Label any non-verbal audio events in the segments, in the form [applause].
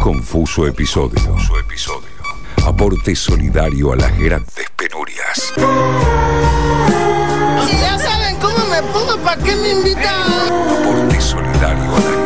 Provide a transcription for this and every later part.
Confuso episodio. Confuso episodio. Aporte solidario a las grandes penurias. Si ya saben cómo me pongo, ¿para qué me invitan? Aporte solidario a las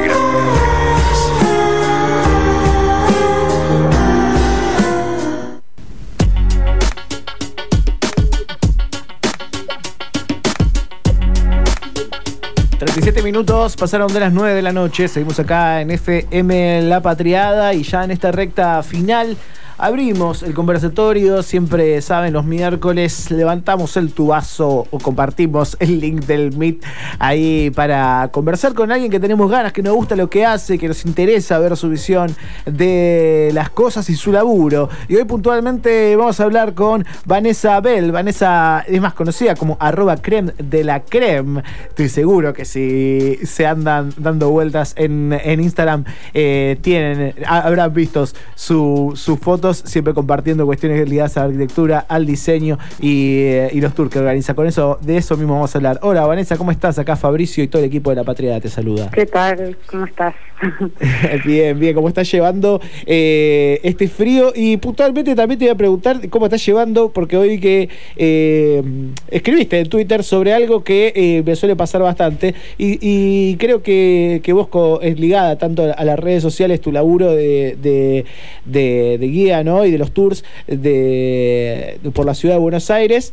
minutos pasaron de las 9 de la noche. Seguimos acá en FM La Patriada y ya en esta recta final abrimos el conversatorio. Siempre saben, los miércoles levantamos el tubazo o compartimos el link del Meet ahí para conversar con alguien que tenemos ganas, que nos gusta lo que hace, que nos interesa ver su visión de las cosas y su laburo. Y hoy puntualmente vamos a hablar con Vanessa Bell. Vanessa es más conocida como arroba creme de la creme. Estoy seguro que si se andan dando vueltas en, en Instagram, eh, tienen, habrán visto su, sus siempre compartiendo cuestiones ligadas a la arquitectura, al diseño y, eh, y los tours que organiza. Con eso, de eso mismo vamos a hablar. Hola Vanessa, ¿cómo estás? Acá Fabricio y todo el equipo de La Patria te saluda. ¿Qué tal? ¿Cómo estás? [laughs] bien, bien, ¿cómo estás llevando eh, este frío? Y puntualmente también te voy a preguntar cómo estás llevando, porque hoy que eh, escribiste en Twitter sobre algo que me suele pasar bastante y, y creo que, que vos es ligada tanto a las redes sociales, tu laburo de, de, de- de guía ¿no? y de los tours de, de- por la ciudad de Buenos Aires,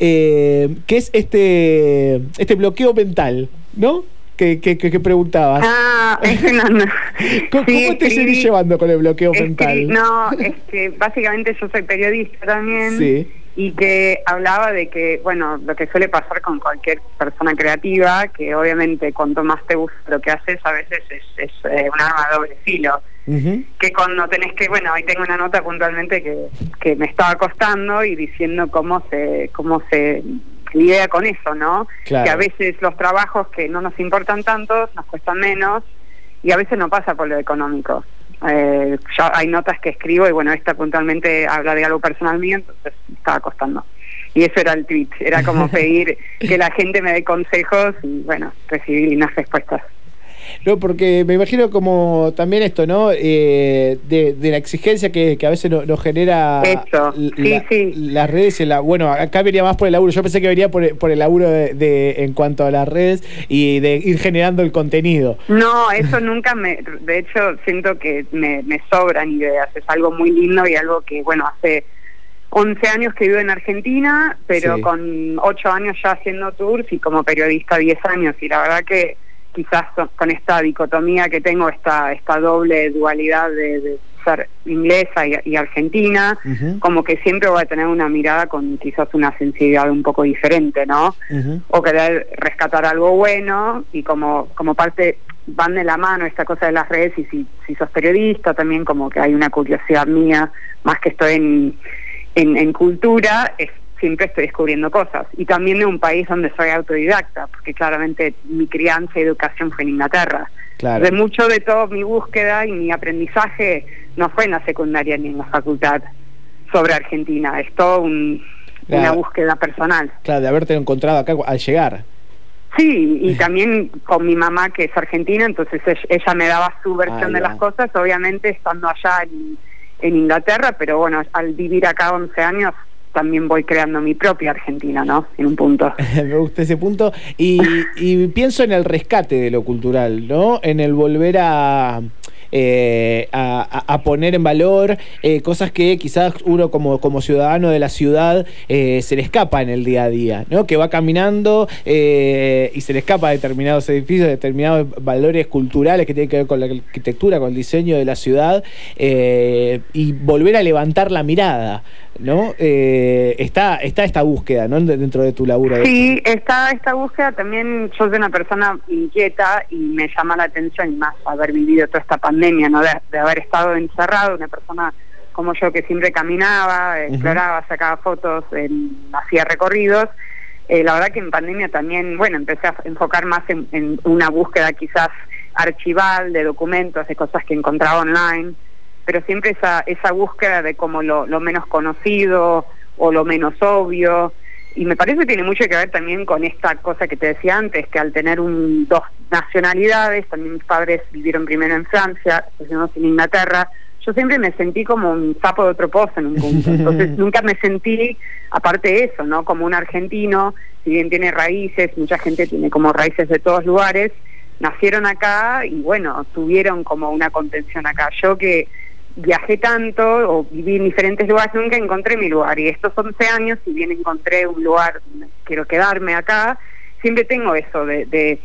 eh, que es este, este bloqueo mental, ¿no? Que, que, preguntabas. Ah, ese no, no. [laughs] ¿Cómo, Sí, cómo te escribí- seguís llevando con el bloqueo mental? No, es que básicamente yo soy periodista también. Sí. Y que hablaba de que, bueno, lo que suele pasar con cualquier persona creativa, que obviamente cuanto más te gusta lo que haces, a veces es, es eh, un arma de doble filo. Que cuando tenés que, bueno, ahí tengo una nota puntualmente que, que me estaba costando y diciendo cómo se, cómo se lidia con eso, ¿no? Claro. Que a veces los trabajos que no nos importan tanto nos cuestan menos y a veces no pasa por lo económico. Eh, ya hay notas que escribo y bueno, esta puntualmente habla de algo personal mío, entonces me estaba costando. Y eso era el tweet, era como [laughs] pedir que la gente me dé consejos y bueno, recibir unas respuestas. No, porque me imagino como también esto, ¿no? Eh, de, de la exigencia que, que a veces no- nos genera Eso, l- sí, la- sí. las redes. y la- bueno, acá venía más por el laburo. Yo pensé que venía por, el- por el laburo de, de- en cuanto a las redes y de ir generando el contenido. No, eso nunca me, de hecho siento que me, me sobran ideas, es algo muy lindo y algo que, bueno, hace 11 años que vivo en Argentina, pero Sí. con 8 años ya haciendo tours y como periodista 10 años y la verdad que quizás con esta dicotomía que tengo, esta, esta doble dualidad de, de ser inglesa y, y argentina, como que siempre voy a tener una mirada con quizás una sensibilidad un poco diferente, ¿no? O querer rescatar algo bueno y como como parte van de la mano esta cosa de las redes y si, si sos periodista también como que hay una curiosidad mía más que estoy en, en, en cultura es siempre estoy descubriendo cosas. Y también de un país donde soy autodidacta porque claramente mi crianza y educación fue en Inglaterra. Claro. de mucho de todo mi búsqueda y mi aprendizaje no fue en la secundaria ni en la facultad sobre Argentina. Es todo un- una búsqueda personal. Claro, de haberte encontrado acá al llegar. Sí, y también con mi mamá que es argentina, entonces ella, me daba su versión de las cosas, obviamente estando allá en, en Inglaterra, pero bueno, al vivir acá 11 años también voy creando mi propia Argentina, ¿no? En un punto. [laughs] Me gusta ese punto. Y, pienso en el rescate de lo cultural, ¿no? En el volver a. eh, a, poner en valor eh, cosas que quizás uno como, como ciudadano de la ciudad eh, se le escapa en el día a día, ¿no? Que va caminando y se le escapa a determinados edificios, determinados valores culturales que tienen que ver con la arquitectura, con el diseño de la ciudad y volver a levantar la mirada, ¿no? Eh, está, está esta búsqueda, ¿no? Dentro de tu laburo. Sí, está esta búsqueda también, yo soy una persona inquieta y me llama la atención, y más haber vivido toda esta pandemia, ¿no? De, de haber estado encerrado, una persona como yo que siempre caminaba, exploraba, sacaba fotos, en- hacía recorridos. Eh, la verdad que en pandemia también, bueno, empecé a enfocar más en, en una búsqueda quizás archival de documentos, de cosas que encontraba online, pero siempre esa, esa búsqueda de como lo, lo menos conocido o lo menos obvio, y me parece que tiene mucho que ver también con esta cosa que te decía antes, que al tener un, dos nacionalidades, también mis padres vivieron primero en Francia, después en Inglaterra, yo siempre me sentí como un sapo de otro pozo en un punto. Entonces [laughs] nunca me sentí, aparte de eso, ¿no? Como un argentino, si bien tiene raíces, mucha gente tiene como raíces de todos lugares, nacieron acá y bueno, tuvieron como una contención acá. Yo que viajé tanto o viví en diferentes lugares, nunca encontré mi lugar. Y estos 11 años, si bien encontré un lugar, quiero quedarme acá, siempre tengo eso de, de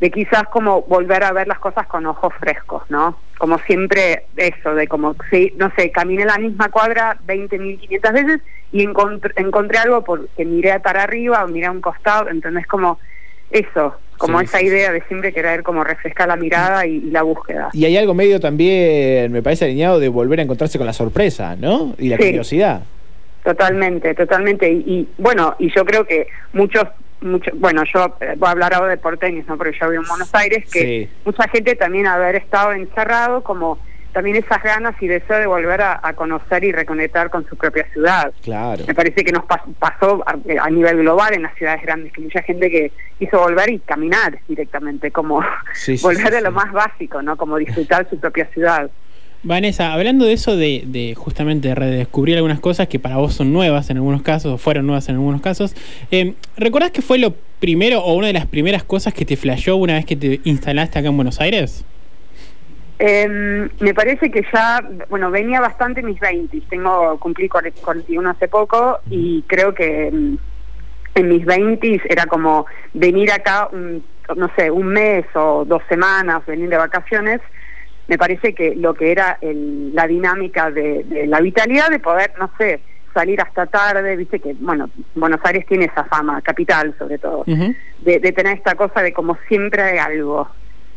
de quizás como volver a ver las cosas con ojos frescos, ¿no? Como siempre eso, de como, sí, no sé, caminé la misma cuadra 20.500 veces y encontré, encontré algo porque miré para arriba o miré a un costado, entonces como eso, como esa idea de siempre querer como refrescar la mirada y, la búsqueda. Y hay algo medio también, me parece alineado, de volver a encontrarse con la sorpresa, ¿no? Y la curiosidad. Totalmente, totalmente. y, bueno, y yo creo que muchos mucho, bueno, yo eh, voy a hablar ahora de porteños, ¿no? porque yo vivo en Buenos Aires, que mucha gente también haber estado encerrado, como también esas ganas y deseo de volver a, conocer y reconectar con su propia ciudad. Claro. Me parece que nos pasó a, nivel global en las ciudades grandes, que mucha gente que quiso volver y caminar directamente, como [laughs] volver a lo más básico, ¿no? Como disfrutar su propia ciudad. Vanessa, hablando de eso de, de, justamente redescubrir algunas cosas que para vos son nuevas en algunos casos, o fueron nuevas en algunos casos, eh, ¿recordás que fue lo primero o una de las primeras cosas que te flashó una vez que te instalaste acá en Buenos Aires? Em, me parece que ya, bueno, venía bastante en mis 20, tengo, cumplí 41 hace poco y creo que em, en mis 20 era como venir acá, no sé, un mes o dos semanas, venir de vacaciones. Me parece que lo que era la dinámica de, la vitalidad de poder, no sé, salir hasta tarde, viste que, bueno, Buenos Aires tiene esa fama, capital sobre todo, de, tener esta cosa de como siempre hay algo.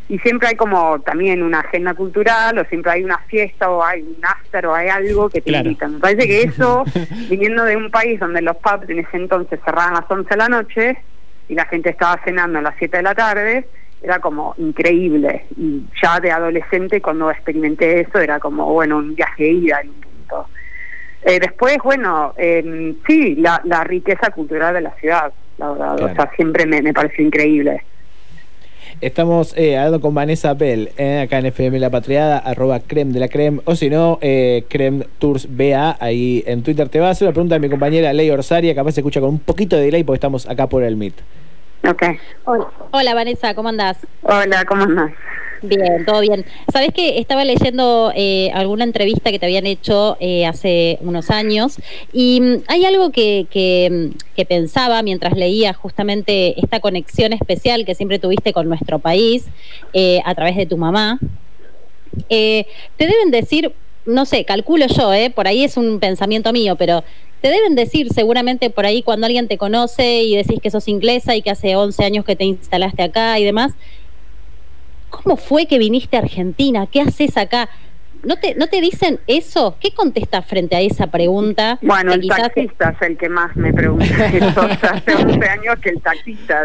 Y siempre hay como también una agenda cultural, o siempre hay una fiesta, o hay un after, o hay algo que te invitan. Me parece que [laughs] eso, viniendo de un país donde los pubs en ese entonces cerraban a las 11 de la noche, y la gente estaba cenando a las 7 de la tarde, era como increíble. Y ya de adolescente, cuando experimenté eso, era como, bueno, un viaje de ida en un punto. Eh, después, bueno, eh, sí, la, la, riqueza cultural de la ciudad, la verdad. O sea, siempre me, me pareció increíble. Estamos eh, hablando con Vanessa Bell, eh, acá en FM La Patriada, arroba creme de la creme, o si no, eh, creme tours BA, ahí en Twitter te va a hacer una pregunta a mi compañera Ley Orsaria, capaz se escucha con un poquito de delay porque estamos acá por el Meet. Ok. Hola. Vanessa, ¿cómo andás? Hola, ¿cómo andás? Bien, todo bien. Sabés que estaba leyendo eh, alguna entrevista que te habían hecho eh, hace unos años y mm, hay algo que, que, pensaba mientras leía justamente esta conexión especial que siempre tuviste con nuestro país eh, a través de tu mamá. te deben decir, no sé, calculo yo, por ahí es un pensamiento mío, pero te deben decir seguramente por ahí cuando alguien te conoce y decís que sos inglesa y que hace 11 años que te instalaste acá y demás, ¿cómo fue que viniste a Argentina? ¿Qué haces acá? ¿No te, ¿No te dicen eso? ¿Qué contestas frente a esa pregunta? Bueno, el taxista es el que más me pregunta [laughs] eso. hace 11 años que el taxista.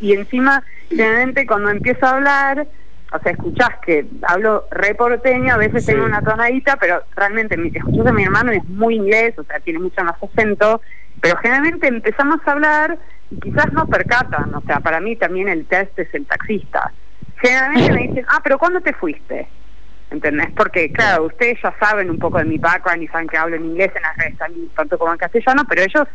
Y encima, generalmente cuando empiezo a hablar o sea, escuchás que hablo reporteño, a veces tengo una tonadita, pero realmente mi, escuchás a mi hermano y es muy inglés, o sea, tiene mucho más acento, pero generalmente empezamos a hablar y quizás no percatan, o sea, para mí también el test es el taxista. Generalmente me dicen, ah, pero ¿cuándo te fuiste? ¿Entendés? Porque, claro, ustedes ya saben un poco de mi background y saben que hablo en inglés en las redes, tanto como en castellano, pero ellos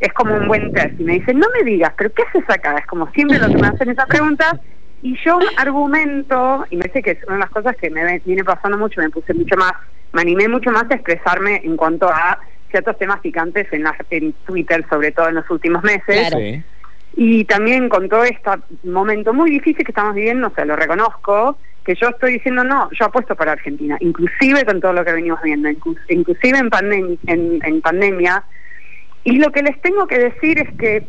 es como un buen test. Y me dicen, no me digas, pero ¿qué haces acá? Es como siempre lo que me hacen esa pregunta y yo argumento, y me sé que es una de las cosas que me viene pasando mucho, me puse mucho más, me animé mucho más a expresarme en cuanto a ciertos temas picantes en, en Twitter, sobre todo en los últimos meses. Y también con todo este momento muy difícil que estamos viviendo, o sea, lo reconozco, que yo estoy diciendo, no, yo apuesto para Argentina, inclusive con todo lo que venimos viendo, inclusive en, pandem en, pandemia. Y lo que les tengo que decir es que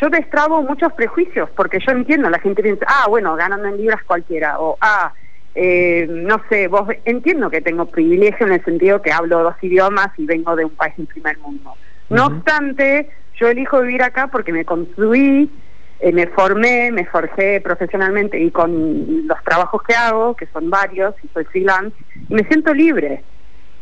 yo destrabo muchos prejuicios, porque yo entiendo, la gente piensa, ah, bueno, ganando en libras cualquiera, o ah, eh, no sé, vos entiendo que tengo privilegio en el sentido que hablo dos idiomas y vengo de un país en primer mundo. No obstante, yo elijo vivir acá porque me construí, eh, me formé, me forjé profesionalmente y con los trabajos que hago, que son varios, y soy freelance, y me siento libre.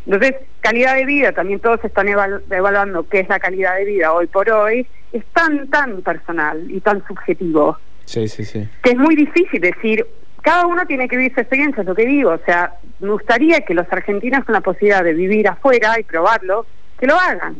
Entonces, calidad de vida, también todos están evalu- evaluando qué es la calidad de vida hoy por hoy, es tan, tan personal y tan subjetivo Sí, sí, sí. que es muy difícil decir, cada uno tiene que vivir su experiencia, es lo que digo, o sea, me gustaría que los argentinos con la posibilidad de vivir afuera y probarlo, que lo hagan.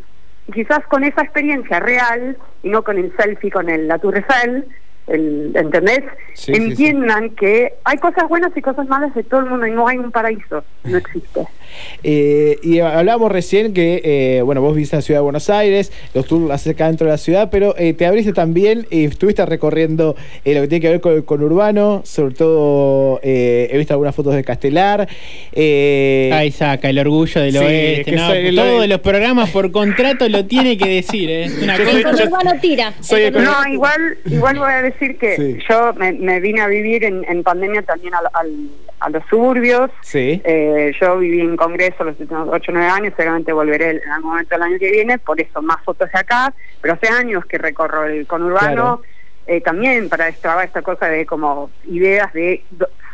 Quizás con esa experiencia real, y no con el selfie, con el la Tour Eiffel, el, ¿entendés? Sí, sí, sí. Entiendan que hay cosas buenas y cosas malas de todo el mundo y no hay un paraíso, no existe. [laughs] Eh, y hablábamos recién que, eh, bueno, vos viste la ciudad de Buenos Aires, los tours haces acá dentro de la ciudad, pero eh, te abriste también y estuviste recorriendo eh, lo que tiene que ver con el conurbano, sobre todo eh, he visto algunas fotos de Castelar. eh, Ahí saca el orgullo del Sí, oeste. ¿no? soy Todos los programas por contrato lo tiene que decir. ¿eh? Es [laughs] una cosa- soy- tira. soy No, igual, igual voy a decir que Sí. yo me, me vine a vivir en, en pandemia también al- al- a los suburbios. Sí. Eh, yo viví en Congreso los últimos 8 o 9 años, seguramente volveré en algún momento del año que viene, por eso más fotos de acá, pero hace años que recorro el conurbano, Claro. eh, también para extrabar esta cosa de como ideas de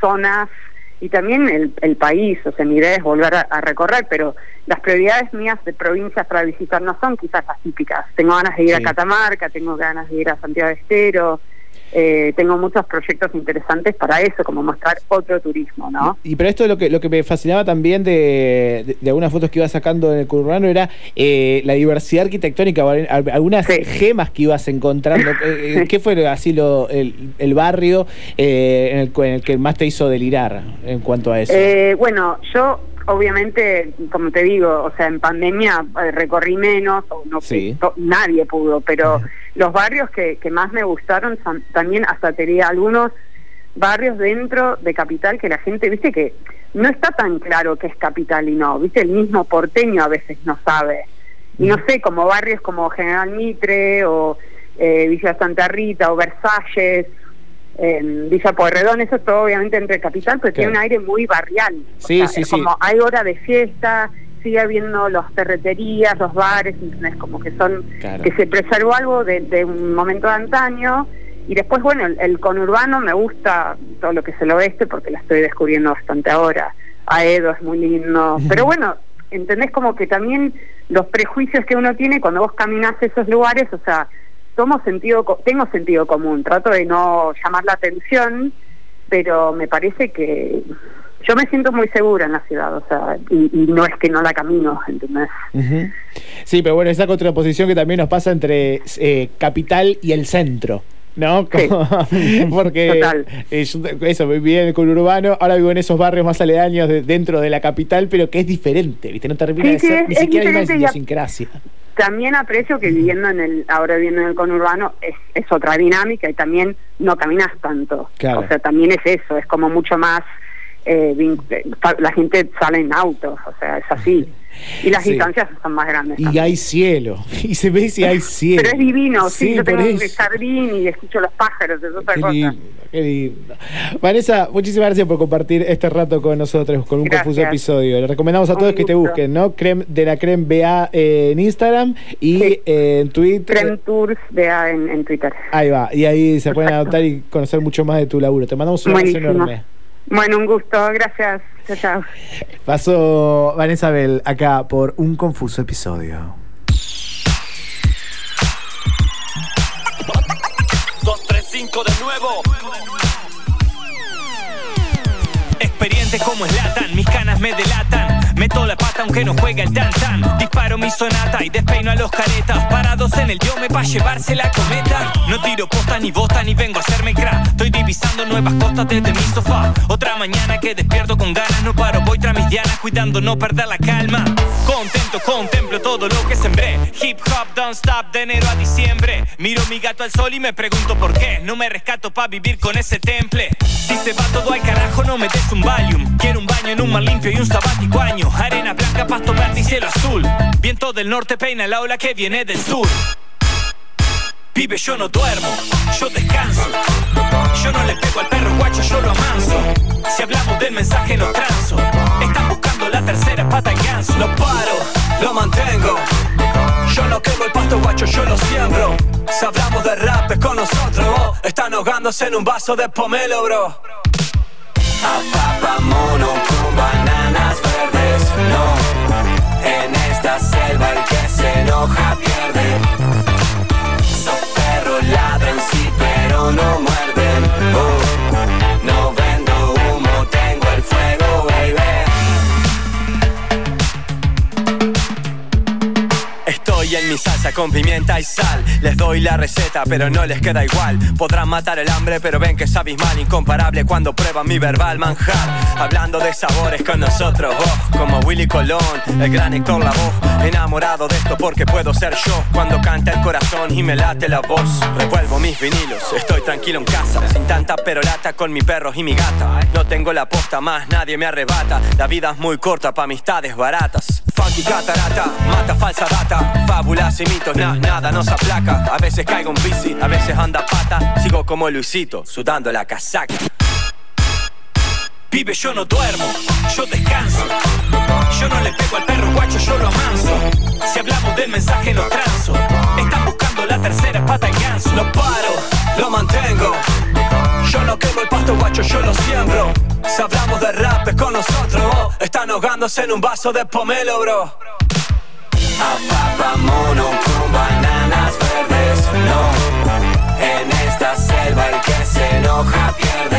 zonas y también el, el país, o sea, mi idea es volver a, a recorrer, pero las prioridades mías de provincias para visitar no son quizás las típicas. Tengo ganas de ir Sí. a Catamarca, tengo ganas de ir a Santiago de Estero, eh, tengo muchos proyectos interesantes para eso, como mostrar otro turismo, ¿no? Y pero esto lo que lo que me fascinaba también de, de- de algunas fotos que ibas sacando en el conurbano era eh, la diversidad arquitectónica, algunas Sí. gemas que ibas encontrando. [laughs] Eh, eh, ¿Qué fue así lo, el, el barrio eh, en, el, en el que más te hizo delirar en cuanto a eso? Eh, bueno, yo obviamente, como te digo, o sea, en pandemia recorrí menos, o no Sí. nadie pudo, pero los barrios que, que más me gustaron son- también hasta te diría algunos barrios dentro de capital que la gente, viste que no está tan claro que es capital y no, viste, el mismo porteño a veces no sabe. Y no sé, como barrios como General Mitre o eh, Villa Santa Rita o Versalles, en Villa Pueyrredón, eso es todo obviamente entre capital, pero tiene un aire muy barrial. O Sí, sea, sí, es sí. Como hay hora de fiesta, sigue habiendo los ferreterías, los bares, ¿entendés? como que son, Claro. que se preservó algo de, de un momento de antaño. Y después, bueno, el, el conurbano me gusta todo lo que es el oeste porque la estoy descubriendo bastante ahora. Aedo es muy lindo. Pero bueno, ¿entendés? Como que también los prejuicios que uno tiene cuando vos caminás esos lugares, o sea, tomo sentido, tengo sentido común, trato de no llamar la atención, pero me parece que yo me siento muy segura en la ciudad, o sea, y, y no es que no la camino, ¿entendés? Ujú. Sí, pero bueno, esa contraposición que también nos pasa entre eh, capital y el centro. ¿No? Sí. [laughs] Porque Total. eh, yo eso, viví en el conurbano, ahora vivo en esos barrios más aledaños de- dentro de la capital, pero que es diferente, ¿viste? No termina Sí, de ser es- ni es siquiera una diferente y a- idiosincrasia. También aprecio que viviendo en el, ahora viviendo en el conurbano es, es otra dinámica y también no caminas tanto. Claro. O sea, también es eso, es como mucho más, eh, la gente sale en autos, o sea, es así. Y las Sí. distancias son más grandes. Y también. hay cielo, [laughs] y se ve si hay cielo. Pero es divino, sí, yo por tengo un jardín y escucho los pájaros, es otra Qué cosa. lindo, qué lindo. Vanessa, muchísimas gracias por compartir este rato con nosotros, con un Gracias. confuso episodio. Le recomendamos a Un todos que te busquen, ¿no? Creme de la Creme BA eh, en Instagram y Sí. eh, en Twitter. Creme Tours vea en, en Twitter. Ahí va, y ahí se pueden adoptar y conocer mucho más de tu laburo. Te mandamos un abrazo enorme. Bueno, un gusto, gracias. Chao, chao. Pasó Vanessa Bell acá por un confuso episodio. 235 de nuevo. Experiente como es latan, mis canas me delatan. Meto la pata aunque no juega el tan tan. Disparo mi sonata y despeino a los caretas. Parados en el me pa' llevarse la cometa. No tiro posta ni bota ni vengo a hacerme crack. Estoy divisando nuevas costas desde mi sofá. Otra mañana que despierto con ganas, no paro, voy tras mis dianas, cuidando no perder la calma. Contento, contemplo todo lo que sembré. Hip hop, don't stop de enero a diciembre. Miro mi gato al sol y me pregunto por qué. No me rescato pa' vivir con ese temple. Si se va todo al carajo, no me des un Valium. Quiero un baño en un mar limpio y un sabático año. Arena blanca, pasto verde y cielo azul. Viento del norte peina la ola que viene del sur. Pibe, yo no duermo, yo descanso. Yo no le pego al perro guacho, yo lo amanso. Si hablamos del mensaje, no transo. Están buscando la tercera pata al ganso. No paro, lo mantengo. Yo no quemo el pasto guacho, yo lo siembro. Si hablamos de rap es con nosotros, oh. están ahogándose en un vaso de pomelo, bro. A papamono con bananas verdes, en esta selva el que se enoja pierde. Con pimienta y sal. Les doy la receta, pero no les queda igual. Podrán matar el hambre, pero ven que es abismal, incomparable cuando prueban mi verbal manjar. Hablando de sabores con nosotros, vos, como Willy Colón, el gran Héctor voz. Enamorado de esto porque puedo ser yo. Cuando canta el corazón y me late la voz. Revuelvo mis vinilos, estoy tranquilo en casa. Sin tanta perolata con mi perro y mi gata. No tengo la posta más, nadie me arrebata. La vida es muy corta pa' amistades baratas. Funky catarata, mata falsa data. Fábulas y mitos, na- nada nos aplaca. A veces caigo en bici, a veces anda pata. Sigo como Luisito, sudando la casaca. Pibe, yo no duermo, yo descanso. Yo no le pego al perro guacho, yo lo amanso. Si hablamos del mensaje, lo transo. Están buscando la tercera pata al ganso. Lo paro, lo mantengo. Yo no quemo el pasto guacho, yo lo siembro. Si hablamos de rap es con nosotros, están ahogándose en un vaso de pomelo, bro. A papa mono con bananas verdes, no. En esta selva el que se enoja pierde.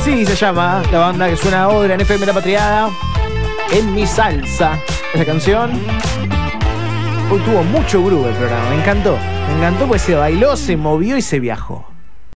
Así se llama la banda que suena ahora en FM La Patriada. En mi salsa. Esa canción. Tuvo mucho groove el programa. Me encantó. Me encantó pues se bailó, se movió y se viajó.